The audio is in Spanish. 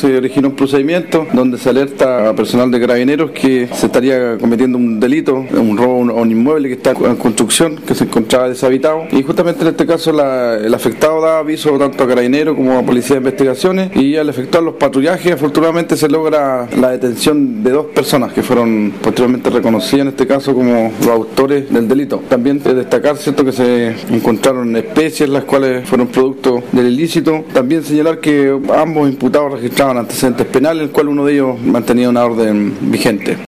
Se originó un procedimiento donde se alerta a personal de carabineros que se estaría cometiendo un delito, un robo a un inmueble que está en construcción, que se encontraba deshabitado. Y justamente en este caso el afectado da aviso tanto a carabineros como a policía de investigaciones y al efectuar los patrullajes afortunadamente se logra la detención de dos personas que fueron posteriormente reconocidas en este caso como los autores del delito. También de destacar cierto que se encontraron especies las cuales fueron producto del ilícito. También señalar que ambos imputados registraron antecedentes penales, el cual uno de ellos mantenía una orden vigente.